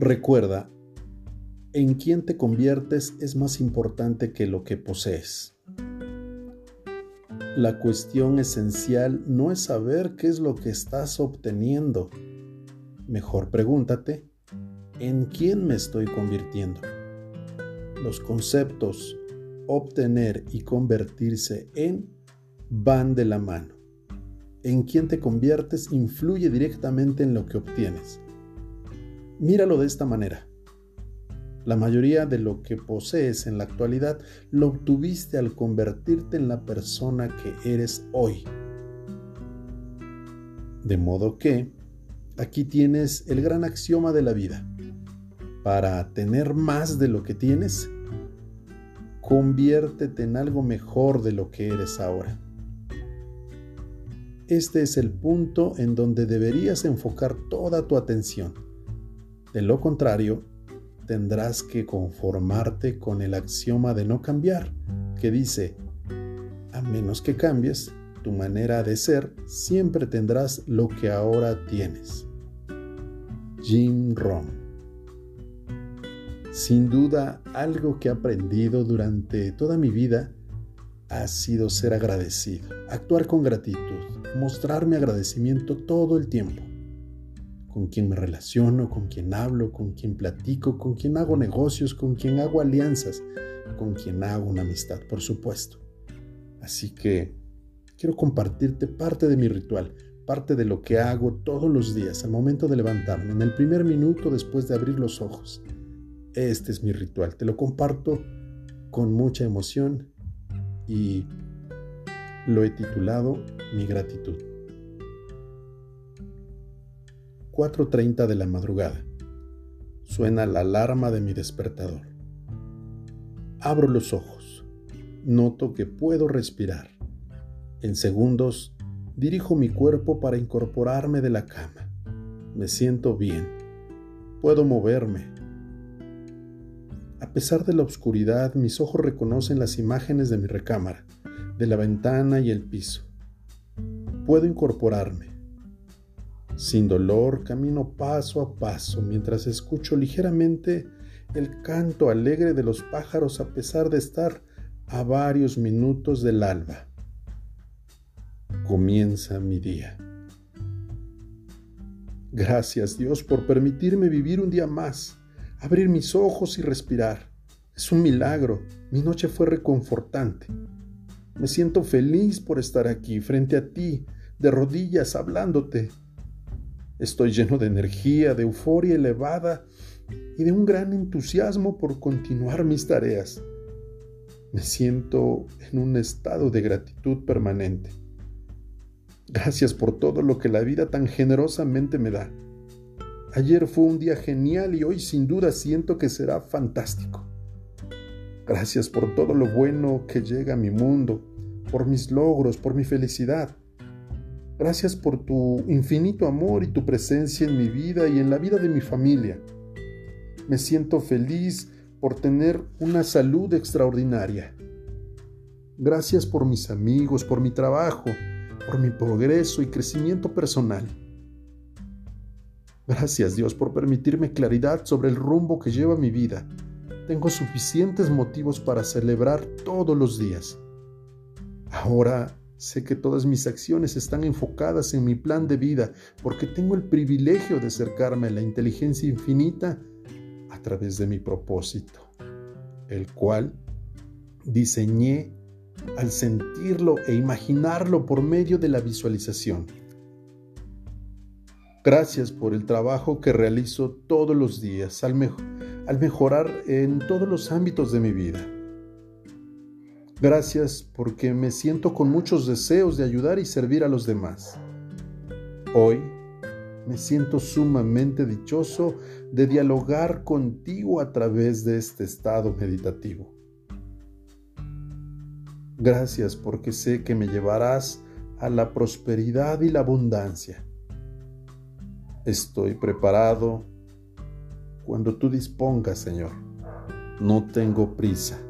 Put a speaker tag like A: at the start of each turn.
A: Recuerda, en quién te conviertes es más importante que lo que posees. La cuestión esencial no es saber qué es lo que estás obteniendo. Mejor pregúntate, ¿en quién me estoy convirtiendo? Los conceptos obtener y convertirse en van de la mano. En quién te conviertes influye directamente en lo que obtienes. Míralo de esta manera. La mayoría de lo que posees en la actualidad lo obtuviste al convertirte en la persona que eres hoy. De modo que, aquí tienes el gran axioma de la vida. Para tener más de lo que tienes, conviértete en algo mejor de lo que eres ahora. Este es el punto en donde deberías enfocar toda tu atención. De lo contrario, tendrás que conformarte con el axioma de no cambiar, que dice, a menos que cambies tu manera de ser, siempre tendrás lo que ahora tienes. Jim Rohn Sin duda, algo que he aprendido durante toda mi vida ha sido ser agradecido, actuar con gratitud, mostrarme agradecimiento todo el tiempo con quien me relaciono, con quien hablo, con quien platico, con quien hago negocios, con quien hago alianzas, con quien hago una amistad, por supuesto. Así que quiero compartirte parte de mi ritual, parte de lo que hago todos los días al momento de levantarme, en el primer minuto después de abrir los ojos. Este es mi ritual, te lo comparto con mucha emoción y lo he titulado Mi gratitud. 4.30 de la madrugada. Suena la alarma de mi despertador. Abro los ojos. Noto que puedo respirar. En segundos, dirijo mi cuerpo para incorporarme de la cama. Me siento bien. Puedo moverme. A pesar de la oscuridad, mis ojos reconocen las imágenes de mi recámara, de la ventana y el piso. Puedo incorporarme sin dolor camino paso a paso mientras escucho ligeramente el canto alegre de los pájaros a pesar de estar a varios minutos del alba. Comienza mi día. Gracias Dios por permitirme vivir un día más, abrir mis ojos y respirar. Es un milagro. Mi noche fue reconfortante. Me siento feliz por estar aquí, frente a ti, de rodillas, hablándote Estoy lleno de energía, de euforia elevada y de un gran entusiasmo por continuar mis tareas. Me siento en un estado de gratitud permanente. Gracias por todo lo que la vida tan generosamente me da. Ayer fue un día genial y hoy sin duda siento que será fantástico. Gracias por todo lo bueno que llega a mi mundo, por mis logros, por mi felicidad. Gracias por tu infinito amor y tu presencia en mi vida y en la vida de mi familia. Me siento feliz por tener una salud extraordinaria. Gracias por mis amigos, por mi trabajo, por mi progreso y crecimiento personal. Gracias Dios por permitirme claridad sobre el rumbo que lleva mi vida. Tengo suficientes motivos para celebrar todos los días. Ahora Sé que todas mis acciones están enfocadas en mi plan de vida porque tengo el privilegio de acercarme a la inteligencia infinita a través de mi propósito, el cual diseñé al sentirlo e imaginarlo por medio de la visualización. Gracias por el trabajo que realizo todos los días al, al mejorar en todos los ámbitos de mi vida Gracias porque me siento con muchos deseos de ayudar y servir a los demás. Hoy me siento sumamente dichoso de dialogar contigo a través de este estado meditativo. Gracias porque sé que me llevarás a la prosperidad y la abundancia. Estoy preparado cuando tú dispongas, Señor. No tengo prisa